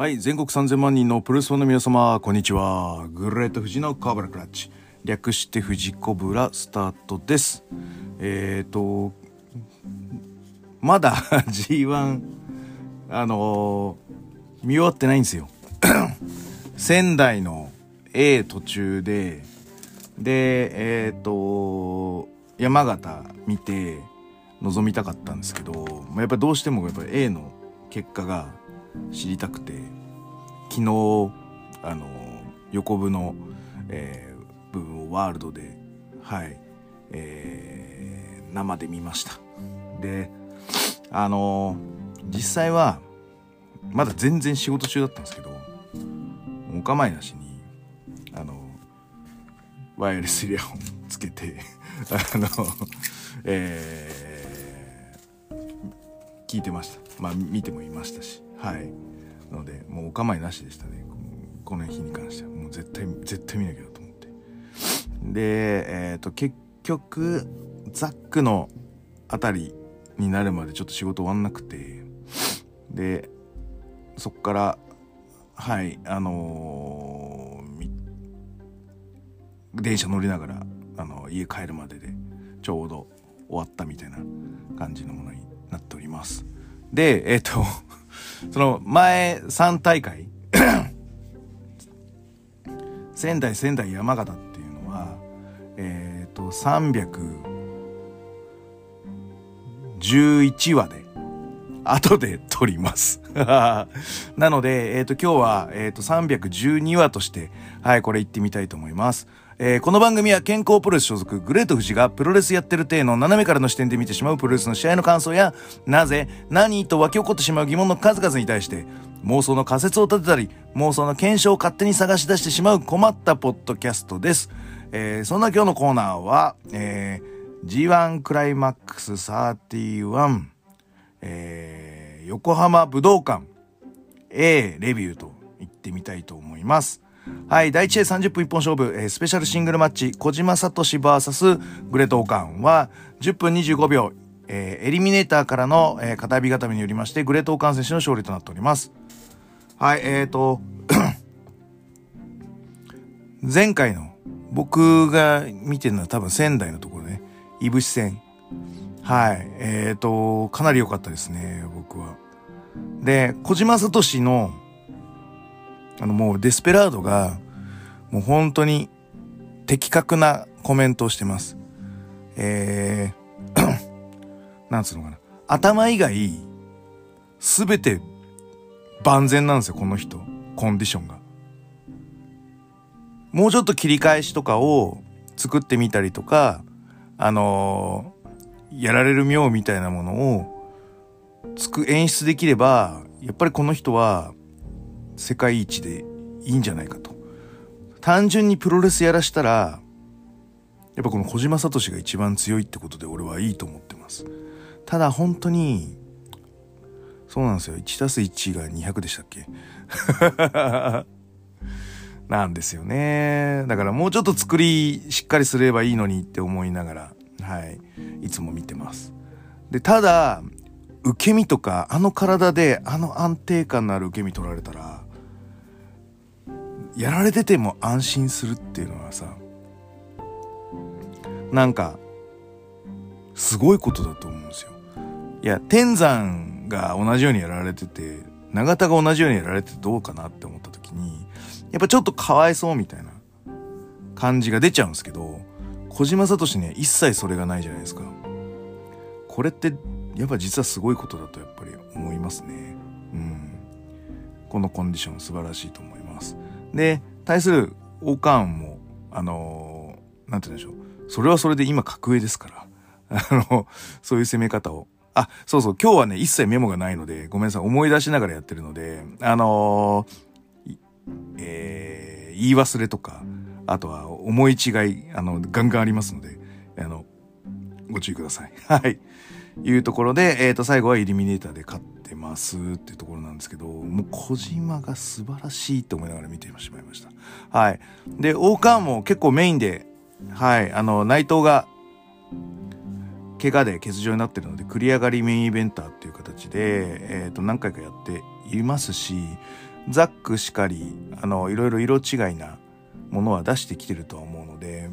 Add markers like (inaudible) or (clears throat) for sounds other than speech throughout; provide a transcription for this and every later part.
はい、全国3000万人のプロレスファンの皆様、こんにちは。グレート富士のカーブラクラッチ。略して富士コブラスタートです。えっ、ー、と、まだ (laughs) G1、あのー見終わってないんですよ。(coughs) 仙台の A 途中で、で、えっ、と、山形見て臨みたかったんですけど、まやっぱどうしてもやっぱ A の結果が知りたくて、昨日、あの、横部の、えー部分をワールドで、はい、えー生で見ました。で、あの実際は、まだ全然仕事中だったんですけど、お構いなしに、あの、ワイヤレスイヤホンつけて、(laughs) あの、えー聞いてました。まあ、見てもいましたし、はい。なので、もうお構いなしでしたね。この日に関しては。もう絶対、絶対見なきゃと思って。で、えっ、と、結局、ザックのあたりになるまでちょっと仕事終わんなくて、で、そっから、はい、あのー電車乗りながら、あの家帰るまでで、ちょうど終わったみたいな感じのものになっております。で、えっ、と、その前3大会、(coughs) 仙台、仙台、山形っていうのは、えっ、と、311話で、後で撮ります。(laughs) なので、えっ、と、今日は、えっ、と、312話として、はい、これ行ってみたいと思います。えーこの番組は健康プロレス所属グレート富士がプロレスやってる体の斜めからの視点で見てしまうプロレスの試合の感想や、なぜ、何と湧き起こってしまう疑問の数々に対して、妄想の仮説を立てたり、妄想の検証を勝手に探し出してしまう困ったポッドキャストです。えーそんな今日のコーナーは、えー G1 クライマックス31、えー横浜武道館 A レビューと言ってみたいと思います。はい、第1試合30分一本勝負、えースペシャルシングルマッチ、小島聡 VS グレートオカンは10分25秒、えーエリミネーターからの、えー片指固めによりまして、グレートオカン選手の勝利となっております。はい、えーと、(coughs) 前回の僕が見てるのは多分仙台のところね、いぶし戦。はい、えーと、かなり良かったですね、僕は。で、小島聡の、あのもうデスペラードが、もう本当に的確なコメントをしてます。えー、(coughs) なんつうのかな。頭以外、すべて万全なんですよ、この人。コンディションが。もうちょっと切り返しとかを作ってみたりとか、あのーやられる妙みたいなものをつく演出できれば、やっぱりこの人は世界一でいいんじゃないかと。単純にプロレスやらしたら、やっぱこの小島聡が一番強いってことで俺はいいと思ってます。ただ本当に、そうなんですよ。1+1 が200でしたっけ？(laughs) なんですよね。だからもうちょっと作りしっかりすればいいのにって思いながら、はい。いつも見てます。で、ただ、受け身とか、あの体で、あの安定感のある受け身取られたら、やられてても安心するっていうのはさ、なんか、すごいことだと思うんですよ。いや、天山が同じようにやられてて、永田が同じようにやられててどうかなって思った時に、やっぱちょっとかわいそうみたいな感じが出ちゃうんですけど、小島聡には一切それがないじゃないですか。これって、やっぱ実はすごいことだとやっぱり思いますね。うん。このコンディション素晴らしいと思います。で、対するオカンも、あのーなんて言うんでしょう。それはそれで今格上ですから。(laughs) あの、そういう攻め方を。あ、そうそう、今日はね、一切メモがないので、ごめんなさい、思い出しながらやってるので、あのーえー言い忘れとか、あとは思い違い、あの、ガンガンありますので、あの、ご注意ください。(laughs) はい。いうところで、えっ、と、最後はイルミネーターで勝ってますっていうところなんですけど、もう小島が素晴らしいと思いながら見てしまいました。はい。で、大川も結構メインで、はい、あの、内藤が、怪我で欠場になってるので、繰り上がりメインイベンターっていう形で、えっ、と、何回かやっていますし、ザックしかり、あの、いろいろ色違いなものは出してきてるとは思うので、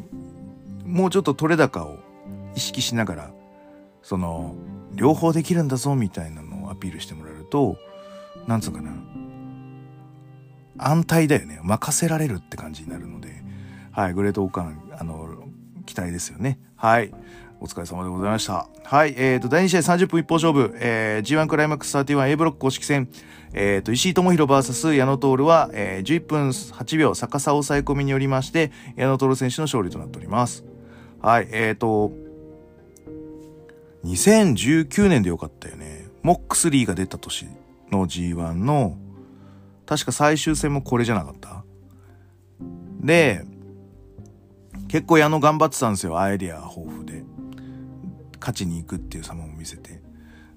もうちょっと取れ高を意識しながら、その、両方できるんだぞみたいなピールしてもらえると、なんつうかな、安泰だよね。任せられるって感じになるので、はい、グレートオーカン、あの、期待ですよね。はい。お疲れ様でございました。はい。えっ、ー、と、第2試合30分一方勝負、えー、G1 クライマックス 31A ブロック公式戦、えっ、ー、と、石井智弘 VS 矢野徹は、えー、11分8秒逆さ抑え込みによりまして、矢野徹選手の勝利となっております。はい。えっ、ー、と、2019年でよかったよね。モックスリーが出た年の G1 の、確か最終戦もこれじゃなかった？で、結構矢野頑張ってたんですよ。アイディア豊富で。勝ちに行くっていう様も見せて。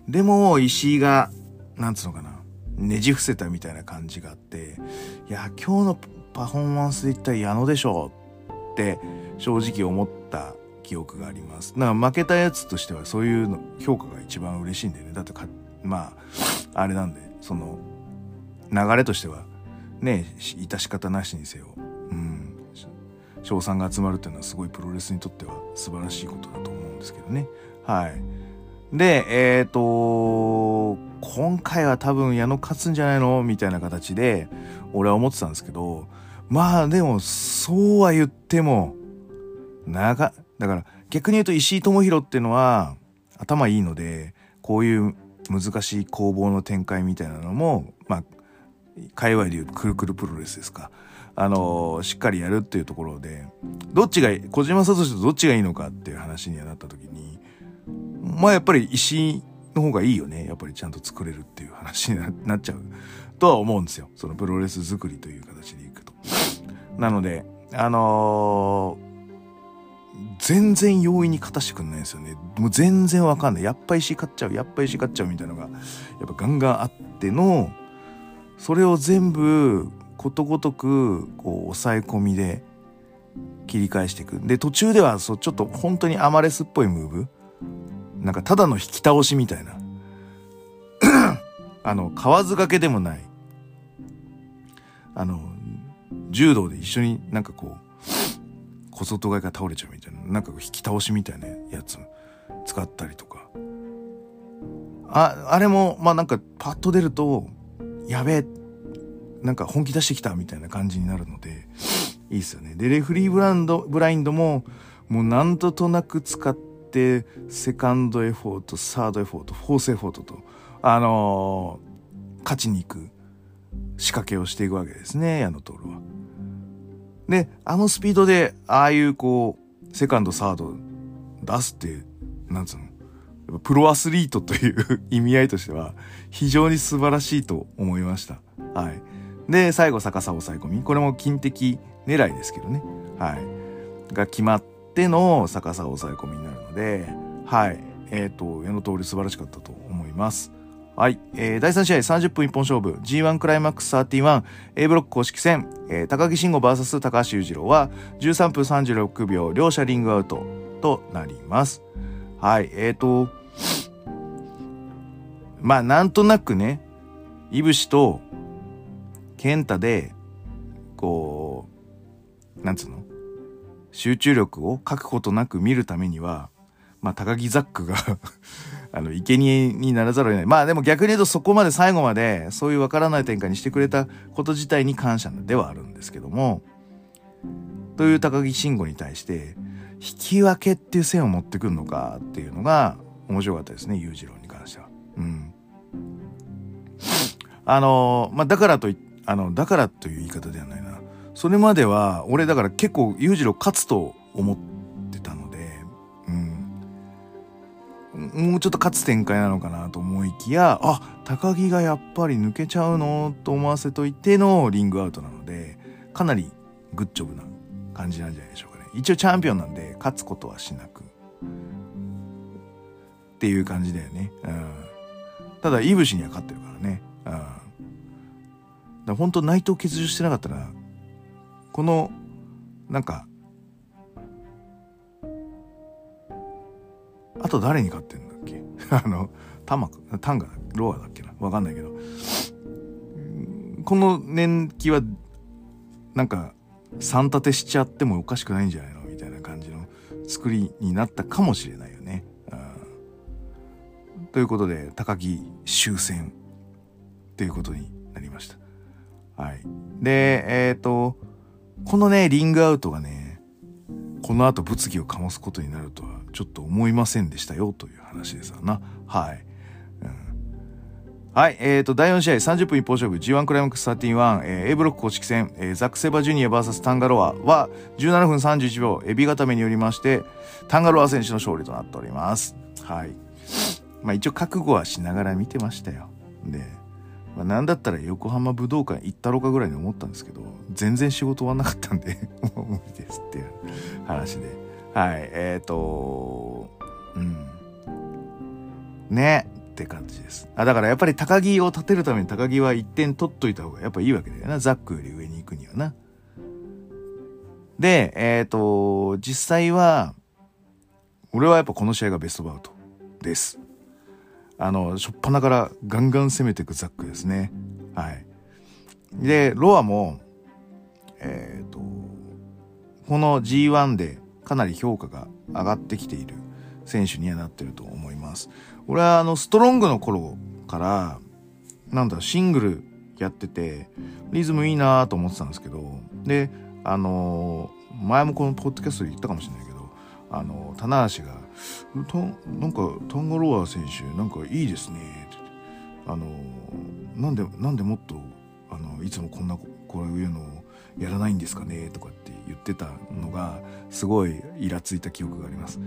でも、石井が、なんつうのかな。ねじ伏せたみたいな感じがあって、いや、今日のパフォーマンスで言ったら矢野でしょって正直思った記憶があります。だから負けたやつとしてはそういうの評価が一番嬉しいんだよね。だってか、まあ、あれなんで、その、流れとしては、ね、致し方なしにせよ。うん。賞賛が集まるっていうのはすごいプロレスにとっては素晴らしいことだと思うんですけどね。はい。で、えっ、ー、と、今回は多分矢野勝つんじゃないのみたいな形で、俺は思ってたんですけど、まあでも、そうは言っても、長、だから逆に言うと石井智弘っていうのは頭いいので、こういう難しい攻防の展開みたいなのも、まあ、界隈で言うとくるくるプロレスですか。あのしっかりやるっていうところで、どっちが、小島聡とどっちがいいのかっていう話にはなった時に、まあやっぱり石の方がいいよね。やっぱりちゃんと作れるっていう話になっちゃうとは思うんですよ。そのプロレス作りという形でいくと。なので、あのー、全然容易に勝たしてくんないんですよね。もう全然わかんない。やっぱ石勝っちゃう、やっぱ石勝っちゃうみたいなのが、やっぱガンガンあっての、それを全部ことごとくこう抑え込みで切り返していく。で、途中ではそうちょっと本当にアマレスっぽいムーブなんかただの引き倒しみたいな。(coughs) あの、河津掛けでもない。あの、柔道で一緒になんかこう、小外側が倒れちゃうみたいな、なんか引き倒しみたいなやつ使ったりとか。あ、あれも、まあなんかパッと出ると、やべえ、なんか本気出してきたみたいな感じになるので、いいっすよね。で、レフリーブランド、ブラインドも、もう何度となく使って、セカンドエフォートサードエフォートフォースエフォートとあのー、勝ちに行く仕掛けをしていくわけですね矢野徹は。であのスピードでああいうこうセカンドサード出すってなんつうのプロアスリートという意味合いとしては非常に素晴らしいと思いました。はい。で、最後逆さ抑え込み。これも金的狙いですけどね。はい。が決まっての逆さ抑え込みになるので、はい。えっ、ー、と、矢の通り素晴らしかったと思います。はい。えー、第3試合30分一本勝負 G1 クライマックス 31A ブロック公式戦、えー、高木慎吾 VS 高橋裕次郎は13分36秒両者リングアウトとなります。はい。えっ、ー、と、まあなんとなくね、いぶしと健太で、こう、なんつうの集中力を欠くことなく見るためには、まあ、高木ザックがあの、生贄にならざるを得ない。まあでも逆に言うとそこまで最後までそういうわからない展開にしてくれたこと自体に感謝ではあるんですけども、という高木慎吾に対して、引き分けっていう線を持ってくるのかっていうのが面白かったですね、裕次郎に関しては。うん。あの、まあだからとい、あの、だからという言い方ではないな。それまでは、俺だから結構裕次郎勝つと思っもうちょっと勝つ展開なのかなと思いきや、あ、高木がやっぱり抜けちゃうのと思わせといてのリングアウトなので、かなりグッジョブな感じなんじゃないでしょうかね。一応チャンピオンなんで、勝つことはしなく。っていう感じだよね。うん。ただ、イブシには勝ってるからね。うん。だ本当内藤欠場してなかったらこのなんかあと誰に勝ってんだっけ？(laughs) あのタマタンガロアだっけな？わかんないけど。この年季は、なんか、3立てしちゃってもおかしくないんじゃないの？みたいな感じの作りになったかもしれないよね。うん、ということで、高木終戦。っていうことになりました。はい。で、えっ、ー、と、このね、リングアウトがね、この後物議を醸すことになるとはちょっと思いませんでしたよという話ですわな。はい。はい、えーと、第4試合30分一方勝負 G1 クライマックス131、えー、A ブロック公式戦、えー、ザック・セバジュニア VS タンガロアは17分31秒エビ固めによりましてタンガロア選手の勝利となっております。はい。まあ一応覚悟はしながら見てましたよ。で、まあ、なんだったら横浜武道館行ったろかぐらいに思ったんですけど全然仕事終わんなかったんで (laughs) もう無理ですっていう話で。はい、えっ、ー、とうん。ね。って感じです。あ、だからやっぱり高木を立てるために高木は1点取っといた方がやっぱいいわけだよな。ザックより上に行くにはな。で、えっ、ー、と、実際は、俺はやっぱこの試合がベストバウトです。あの、しょっぱなからガンガン攻めていくザックですね。はい。で、ロアも、えっ、ー、と、この G1 でかなり評価が上がってきている選手にはなってると思います。俺はあの、ストロングの頃から、なんだ、シングルやってて、リズムいいなと思ってたんですけど、で、あのー、前もこのポッドキャストで言ったかもしれないけど、あの、棚橋が、なんか、タンガロア選手、なんかいいですね、あの、なんで、なんでもっと、あの、いつもこんな、こういうのをやらないんですかね、とかって言ってたのが、すごいイラついた記憶があります。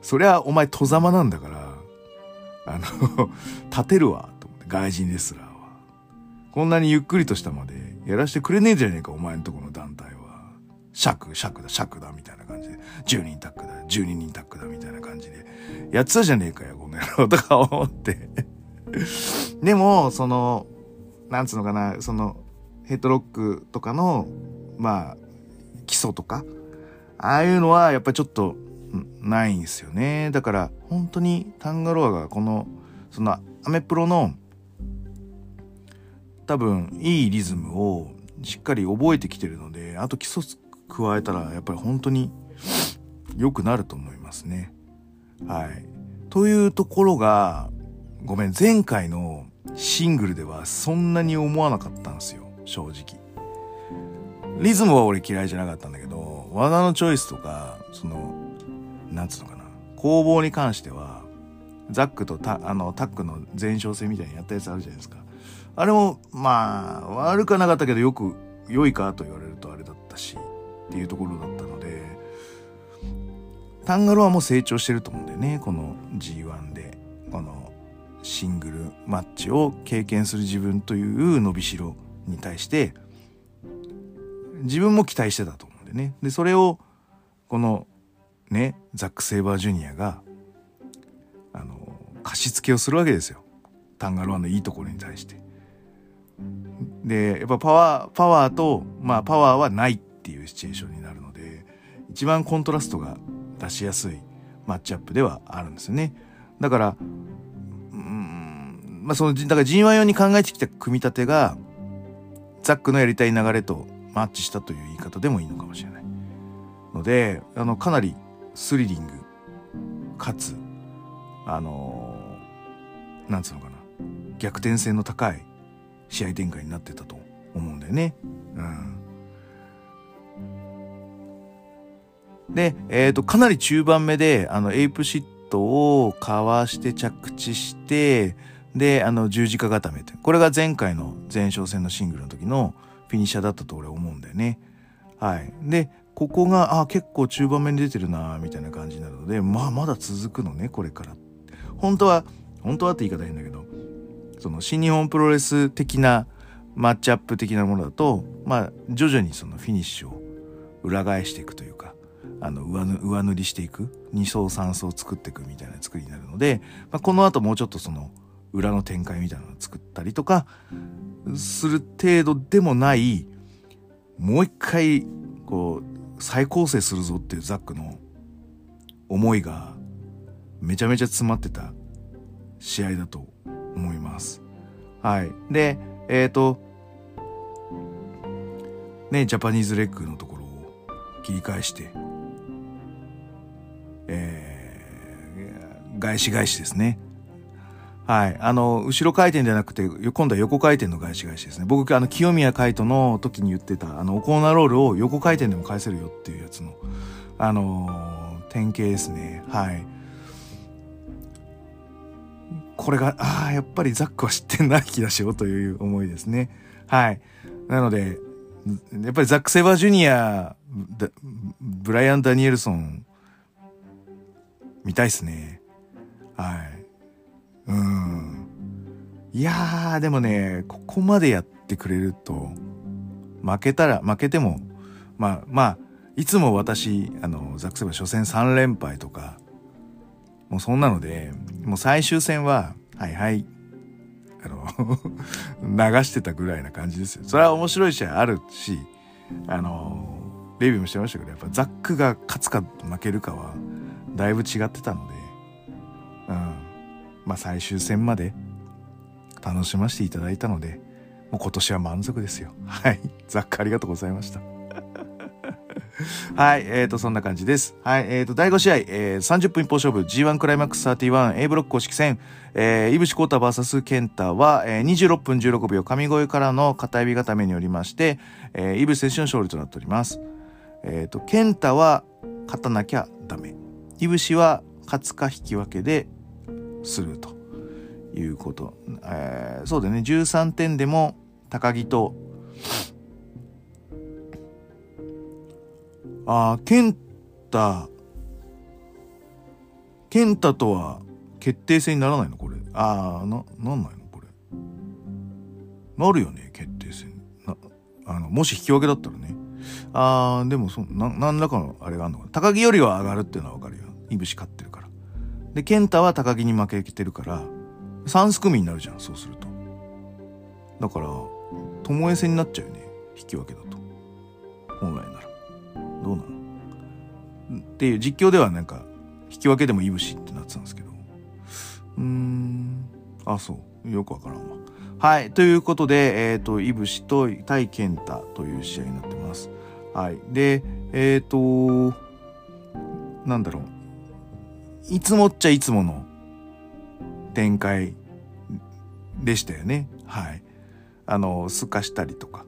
そりゃ、お前、戸ざまなんだから、あの (laughs) 立てるわ、と思って、外人レスラーは。こんなにゆっくりとしたまでやらしてくれねえじゃねえか、お前んとこの団体は。尺、尺だ、尺だ、みたいな。10人タックだ、12人タックだ、みたいな感じで。やってたじゃねえかよ、この野郎、(laughs) とか思ってでも、その、なんつうのかな、その、ヘッドロックとかの、まあ、基礎とか、ああいうのはやっぱりちょっとないんですよね。だから本当にタンガロアがこのそのアメプロの多分いいリズムをしっかり覚えてきてるのであと基礎加えたらやっぱり本当に良くなると思いますね。はい。というところがごめん前回のシングルではそんなに思わなかったんですよ正直。リズムは俺嫌いじゃなかったんだけど技のチョイスとかそのなんつうのかな、攻防に関しては、ザックとタあのタックの前哨戦みたいにやったやつあるじゃないですか。あれも、まあ、悪くはなかったけど、よく、良いかと言われるとあれだったし、っていうところだったので、タンガロアも成長してると思うんだよね、この G1 で。このシングルマッチを経験する自分という伸びしろに対して、自分も期待してたと思うんでね。で、それを、このね、ザック・セイバージュニアが、あの、貸し付けをするわけですよ。タンガロアのいいところに対して。で、やっぱパワー、パワーと、まあパワーはないっていうシチュエーションになるので、一番コントラストが出しやすいマッチアップではあるんですよね。だから、うん、まあその、だから G1 用に考えてきた組み立てが、ザックのやりたい流れとマッチしたという言い方でもいいのかもしれない。ので、あの、かなりスリリングかつあのー、なんつうのかな逆転性の高い試合展開になってたと思うんだよね。うん、で、えっ、ー、とかなり中盤目であのエイプシットをかわして着地してであの十字架固めてこれが前回の前哨戦のシングルの時のフィニッシャーだったと俺は思うんだよね。はい。で、ここが、あ、結構中盤目に出てるな、みたいな感じになるので、まあ、まだ続くのね、これから。本当は、本当はって言い方変だけど、その新日本プロレス的なマッチアップ的なものだと、まあ、徐々にそのフィニッシュを裏返していくというか、あの上上塗りしていく2層3層作っていくみたいな作りになるので、まあ、この後もうちょっとその裏の展開みたいなのを作ったりとかする程度でもないもう一回こう再構成するぞっていうザックの思いがめちゃめちゃ詰まってた試合だと思います。はい。で、えっ、ー、と、ね、ジャパニーズレッグのところを切り返して、えー、返し返しですね。はい。あの、後ろ回転じゃなくて、今度は横回転の返し返しですね。僕、あの、清宮海斗の時に言ってた、あの、おコーナーロールを横回転でも返せるよっていうやつの、あのー、典型ですね。はい。これが、ああ、やっぱりザックは知ってんな気がしようという思いですね。はい。なので、やっぱりザック・セバージュニア、ブライアン・ダニエルソン、見たいっすね。はい。うん。いやー、でもね、ここまでやってくれると、負けたら、負けても、まあ、まあ、いつも私、あの、ザックセバ初戦3連敗とか、もうそんなので、もう最終戦は、はいはい、あの (laughs) 流してたぐらいな感じですよ。それは面白い試合あるし、あの、レビューもしてましたけど、やっぱザックが勝つか負けるかは、だいぶ違ってたので、うん。まあ最終戦まで楽しませていただいたので、もう今年は満足ですよ。はい。ザックありがとうございました。(laughs) はい、えーと、そんな感じです。はい、えーと、第5試合、えー、30分一方勝負、G1 クライマックス 31A ブロック公式戦、えー、イブシコータ VS ケンタは、えー、26分16秒、神越からの片指固めによりまして、えー、イブ選手の勝利となっております。えっ、ー、と、ケンタは勝たなきゃダメ。イブシは勝つか引き分けでするということ。えー、そうだね、13点でも高木とああ、ケンタ、ケンタとは決定戦にならないの？これ。ああ、な、なんないの？これ。なるよね、決定戦。な、あの、もし引き分けだったらね。ああ、でもそ、な、何らかのあれがあるのかな。高木よりは上がるっていうのはわかるよ。いぶし勝ってるから。で、ケンタは高木に負けてるから、3すくみになるじゃん、そうすると。だから、巴戦になっちゃうよね。引き分けだと。本来なら。どうなの？っていう実況ではなんか引き分けでもいぶしってなってたんですけどうーんあそうよくわからんわはいということでえっ、ー、といぶしと対健太という試合になってますはいでえっ、ー、となんだろういつもっちゃいつもの展開でしたよねはいあのすかしたりとか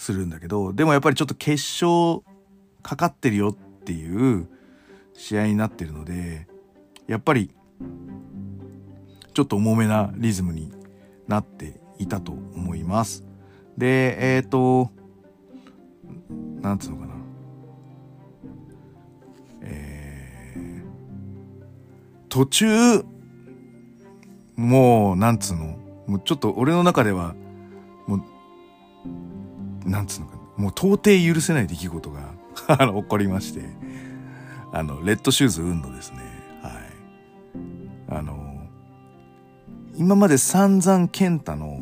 するんだけど、でもやっぱりちょっと決勝かかってるよっていう試合になってるので、やっぱりちょっと重めなリズムになっていたと思います。で、えっ、ー、と、なんつうのかな。途中、もう、なんつうの、もうちょっと俺の中では、もうなんつうのかもう到底許せない出来事が (laughs) あの、起こりまして、あの、レッドシューズ運動ですね。はい。あの、今まで散々健太の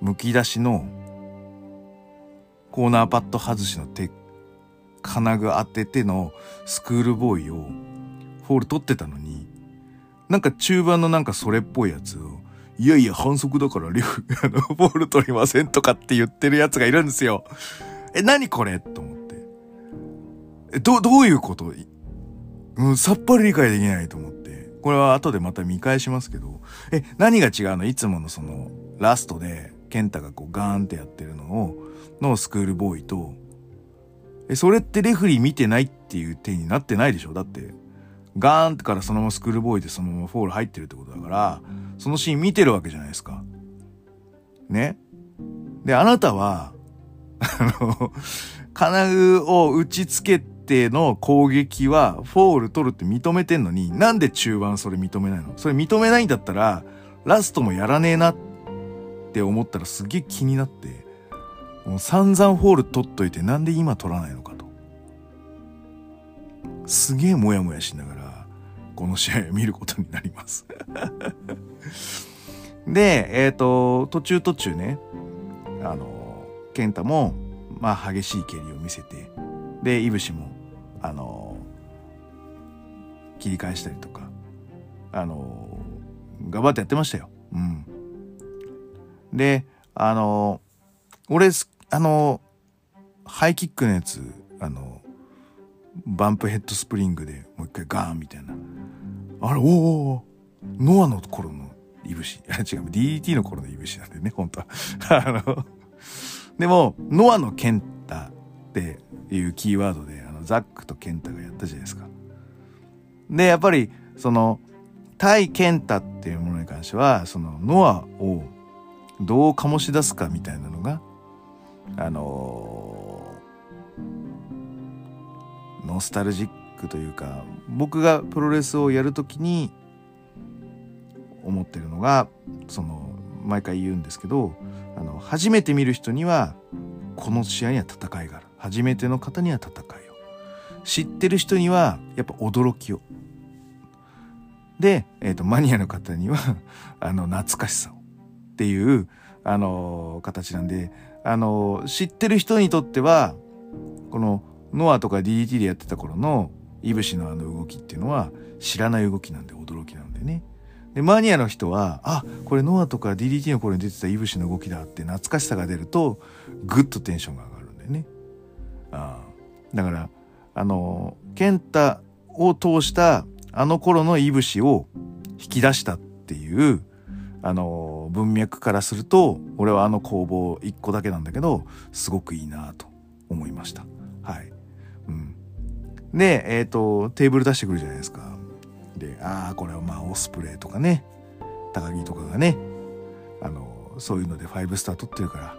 むき出しのコーナーパッド外しの手、金具当ててのスクールボーイをフォール取ってたのに、なんか中盤のなんかそれっぽいやつをいやいや、反則だからリフ、(laughs) あの、ボール取りませんとかって言ってるやつがいるんですよ。え、何これ？と思って。え、ど、どういうこと？うん、さっぱり理解できないと思って。これは後でまた見返しますけど。え、何が違うの？いつものその、ラストで、ケンタがこうガーンってやってるのを、のスクールボーイと、え、それってレフリー見てないっていう手になってないでしょ？だって、ガーンってからそのままスクールボーイでそのままフォール入ってるってことだから、そのシーン見てるわけじゃないですか。ね？で、あなたは、(laughs) あの、金具を打ちつけての攻撃はフォール取るって認めてんのに、なんで中盤それ認めないの？それ認めないんだったら、ラストもやらねえなって思ったらすげえ気になって、もう散々フォール取っといてなんで今取らないのかと。すげえモヤモヤしながら、この試合を見ることになります (laughs) で、えっ、ー、と、途中途中ね、あの、健太も、まあ、激しい蹴りを見せて、で、いぶしも、あの、切り返したりとか、あの、頑張ってやってましたよ。うん。で、あの、俺、あの、ハイキックのやつ、あの、バンプヘッドスプリングでもう一回ガーンみたいな。あれ、おおノアの頃のいぶし。(laughs) 違う、DDT の頃のいぶしなんでね、本当は。(laughs) あの、でも、ノアのケンタっていうキーワードで、あの、ザックとケンタがやったじゃないですか。で、やっぱり、その、対ケンタっていうものに関しては、その、ノアをどう醸し出すかみたいなのが、あのー、ノスタルジッククというか、僕がプロレスをやるときに思ってるのが、その、毎回言うんですけど、あの、初めて見る人には、この試合には戦いがある。初めての方には戦いを。知ってる人には、やっぱ驚きを。で、えっ、ー、と、マニアの方にはあの、懐かしさを。っていう、あのー、形なんで、あのー、知ってる人にとっては、この、ノアとか DDT でやってた頃の、いぶしのあの動きっていうのは、知らない動きなんで驚きなんでね。で、マニアの人は、あ、これノアとか DDT の頃に出てたいぶしの動きだって懐かしさが出ると、ぐっとテンションが上がるんだよね。あだから、あの、ケンタを通したあの頃のいぶしを引き出したっていう、あの、文脈からすると、俺はあの工房一個だけなんだけど、すごくいいなと思いました。はい。うん。で、えっ、ー、と、テーブル出してくるじゃないですか。で、ああ、これはまあ、オスプレイとかね、高木とかがね、あの、そういうので5スター取ってるか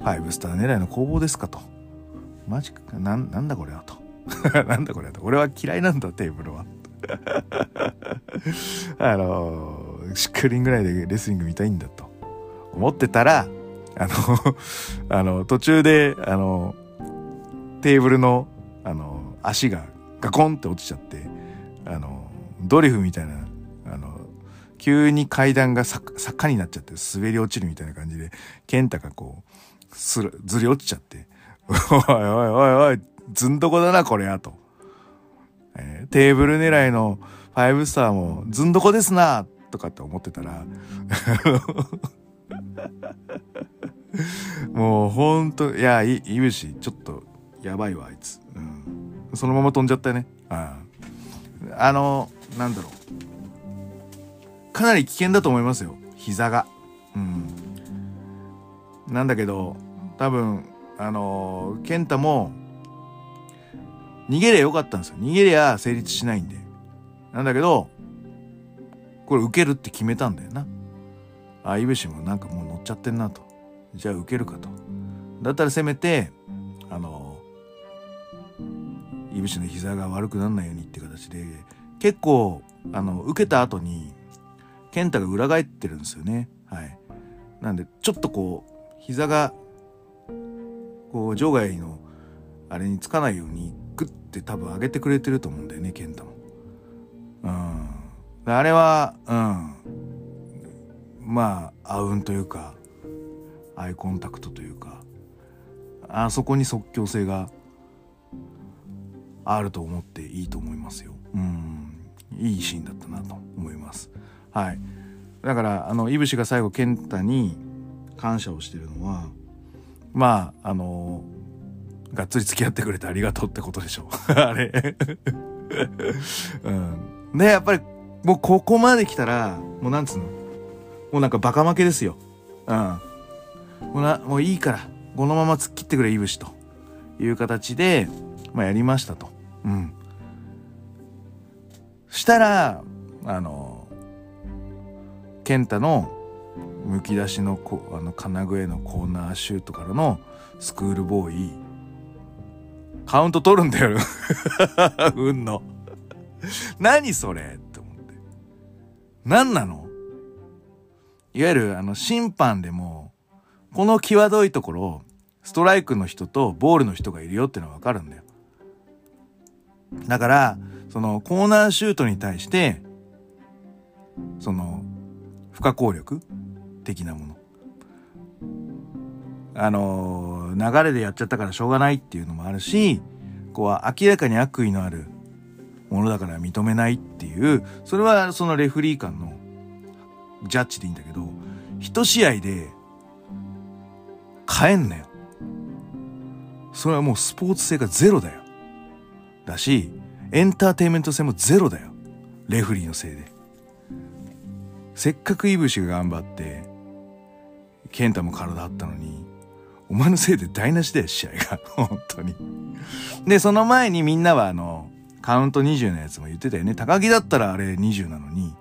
ら、5スター狙いの工房ですかと。マジか、な、なんだこれはと。(laughs) なんだこれはと。俺は嫌いなんだ、テーブルは。(laughs) あのー、しっかりぐらいでレスリング見たいんだと思ってたら、あのあの、途中で、あの、テーブルの、あの、足がガコンって落ちちゃって、あの、ドリフみたいな、あの、急に階段が坂になっちゃって滑り落ちるみたいな感じで、ケンタがこう、す、ずり落ちちゃって、おいおいおいおい、ずんどこだな、これや、と。えー、テーブル狙いの5スターもずんどこですなとかって思ってたら (laughs) もうほんと、いや、い、いぶし、ちょっと、やばいわ、あいつ。うん。そのまま飛んじゃったね。ああの、なんだろう。かなり危険だと思いますよ。膝が。うん。なんだけど、多分、あの、健太も、逃げりゃよかったんですよ。逃げりゃ成立しないんで。なんだけど、これ受けるって決めたんだよな。あ、いぶしもなんかもう乗っちゃってんなと。じゃあ受けるかと。だったらせめて、あの、いぶしの膝が悪くならないようにって形で、結構、あの、受けた後に、健太が裏返ってるんですよね。はい。なんで、ちょっとこう、膝が、こう、場外の、あれにつかないようにグッて多分上げてくれてると思うんだよね健太も。うん。あれはうんまああうんというかアイコンタクトというかあそこに即興性があると思っていいと思いますよ。うんいいシーンだったなと思います。はい。だからあのいぶしが最後健太に感謝をしてるのはまああのがっつり付き合ってくれてありがとうってことでしょう。(laughs) あれうん。で、やっぱり、もうここまで来たら、もうなんつうの？もうなんかバカ負けですよ。うん。もうな、もういいから、このまま突っ切ってくれ、いぶしという形で、まあやりましたと。うん。したら、あの、健太のむき出しのこあの金具へのコーナーシュートからのスクールボーイカウント取るんだよ。(laughs) うんの。何それ？って思って。何なの？いわゆる、あの、審判でも、この際どいところ、ストライクの人とボールの人がいるよってのはわかるんだよ。だから、その、コーナーシュートに対して、その、不可抗力？的なもの。あの、流れでやっちゃったからしょうがないっていうのもあるし、こうは明らかに悪意のあるものだから認めないっていう、それはそのレフリー間のジャッジでいいんだけど、一試合で変えんなよ。それはもうスポーツ性がゼロだよ。だし、エンターテインメント性もゼロだよ。レフリーのせいで。せっかくイブシが頑張って、ケンタも体あったのに、お前のせいで台無しだよ、試合が。(laughs) 本当に。で、その前にみんなはあの、カウント20のやつも言ってたよね。高木だったらあれ20なのに、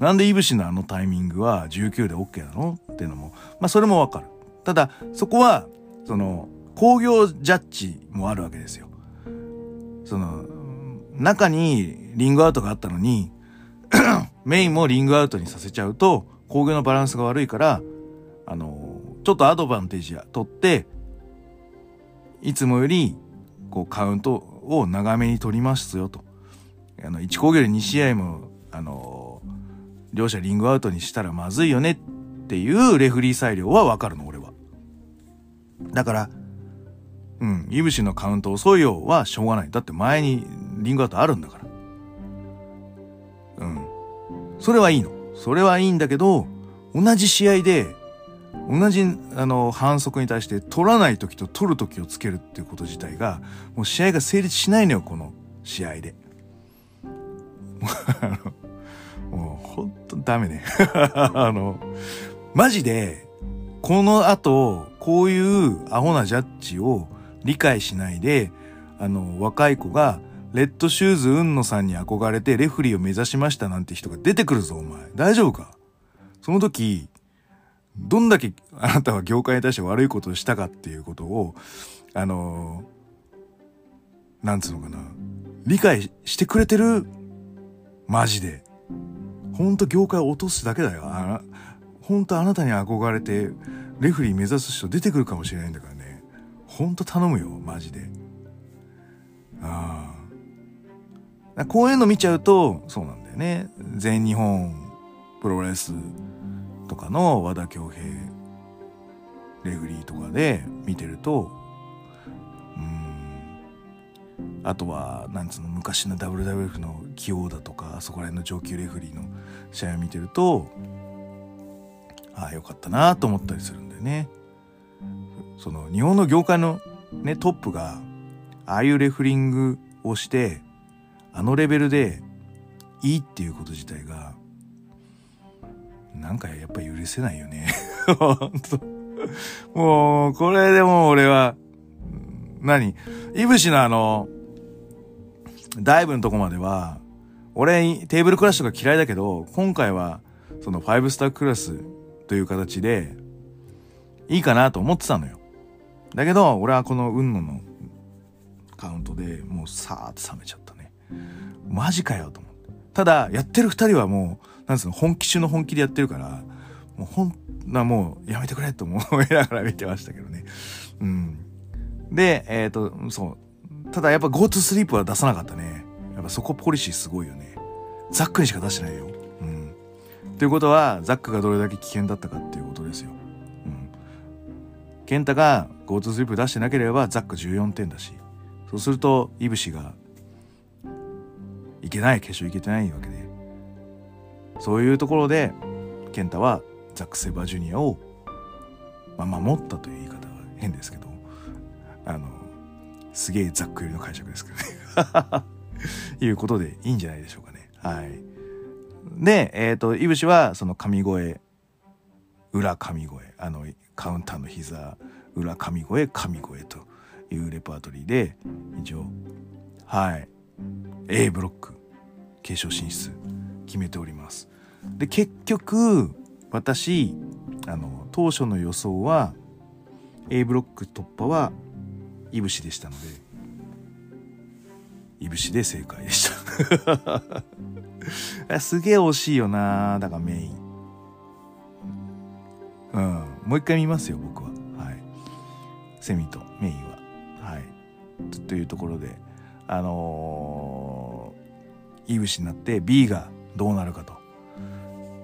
なんでイブシのあのタイミングは19で OK なの？っていうのも、まあそれもわかる。ただ、そこは、その、工業ジャッジもあるわけですよ。その、中にリングアウトがあったのに (clears throat) メインもリングアウトにさせちゃうと、工業のバランスが悪いから、あの、ちょっとアドバンテージや取って、いつもより、こう、カウントを長めに取りますよと。あの、1工業で2試合も、あの、両者リングアウトにしたらまずいよねっていうレフリー裁量はわかるの、俺は。だから、うん、イブシのカウント遅いよはしょうがない。だって前にリングアウトあるんだから。うん。それはいいの。それはいいんだけど、同じ試合で、同じ、あの、反則に対して取らない時と取る時をつけるっていうこと自体が、もう試合が成立しないのよ、この試合で。(laughs) もう、ほんとダメね。(laughs) あの、マジで、この後、こういうアホなジャッジを理解しないで、あの、若い子が、レッドシューズうんのさんに憧れてレフリーを目指しましたなんて人が出てくるぞ、お前。大丈夫か？その時、どんだけあなたは業界に対して悪いことをしたかっていうことを、あの、なんつうのかな。理解してくれてる？マジで。ほんと業界を落とすだけだよ。あほんとあなたに憧れて、レフリー目指す人出てくるかもしれないんだから。ほんと頼むよ、マジで。ああ。こういうの見ちゃうと、そうなんだよね。全日本プロレスとかの和田恭平レフリーとかで見てると、うん。あとは、なんつうの、昔の WWF の起用だとか、そこら辺の上級レフリーの試合を見てると、ああ、よかったなと思ったりするんだよね。その、日本の業界のね、トップが、ああいうレフリングをして、あのレベルでいいっていうこと自体が、なんかやっぱ許せないよね。(laughs) もう、これでも俺は、何？いぶしのあの、ダイブのとこまでは、俺、テーブルクラッシュが嫌いだけど、今回は、その5スタークラスという形で、いいかなと思ってたのよ。だけど、俺はこの運野のカウントでもうさーって冷めちゃったね。マジかよと思って。ただ、やってる二人はもう、なんつうの、本気中の本気でやってるから、もうほんな、もうやめてくれと思いながら見てましたけどね。うん。で、えっ、ー、と、そう。ただやっぱ GoTo スリープは出さなかったね。やっぱそこポリシーすごいよね。ザックにしか出してないよ。うん。ということは、ザックがどれだけ危険だったかっていうことですよ。うん。ケンタが GoTo スリープ出してなければ、ザック14点だし。そうすると、イブシが、いけない、決勝いけてないわけで。そういうところで、ケンタはザック・セバージュニアを、まあ、守ったという言い方は変ですけど、あの、すげえざっくりの解釈ですけどね。(laughs) いうことでいいんじゃないでしょうかね。はい。で、えっ、ー、と、いぶしは、その神声、裏神声、あの、カウンターの膝、裏神声、神声というレパートリーで、一応、はい、A ブロック、決勝進出、決めております。で、結局、私、あの、当初の予想は、A ブロック突破は、いぶしでしたので、いぶしで正解でした (laughs) すげえ惜しいよなだからメイン。うん。もう一回見ますよ、僕は。セミとメインは。はい。というところで、あのー、いぶしになって B がどうなるかと。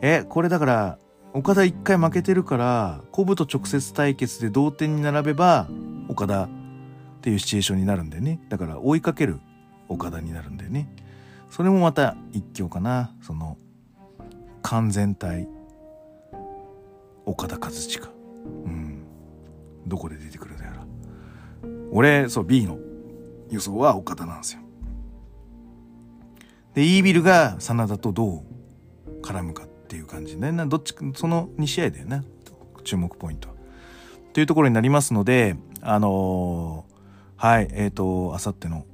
え、これだから、岡田一回負けてるから、コブと直接対決で同点に並べば、岡田っていうシチュエーションになるんだよね。だから追いかける岡田になるんだよね。それもまた一興かな。その、完全体、岡田和親。うん。どこで出てくる。俺、そう、B の予想は岡田なんですよ。で、イービルが真田とどう絡むかっていう感じでね。どっち、その2試合だよね。注目ポイント。というところになりますので、あのー、はい、えっ、ー、と、あさっての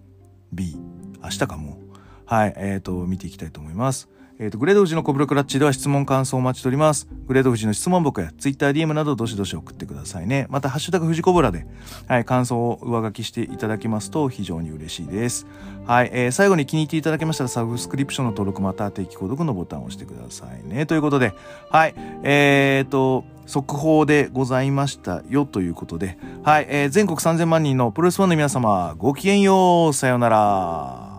B、明日かも、はい、えっ、ー、と、見ていきたいと思います。えっ、ー、と、グレード富士のコブラクラッチでは質問感想をお待ちしております。グレード富士の質問僕や Twitter、DM などどしどし送ってくださいね。また、ハッシュタグ富士コブラで、はい、感想を上書きしていただきますと非常に嬉しいです。はい、えー、最後に気に入っていただけましたらサブスクリプションの登録また定期購読のボタンを押してくださいね。ということで、はい、えっ、ー、と、速報でございましたよということで、はい、えー、全国3000万人のプロレスファンの皆様、ごきげんよう、さようなら。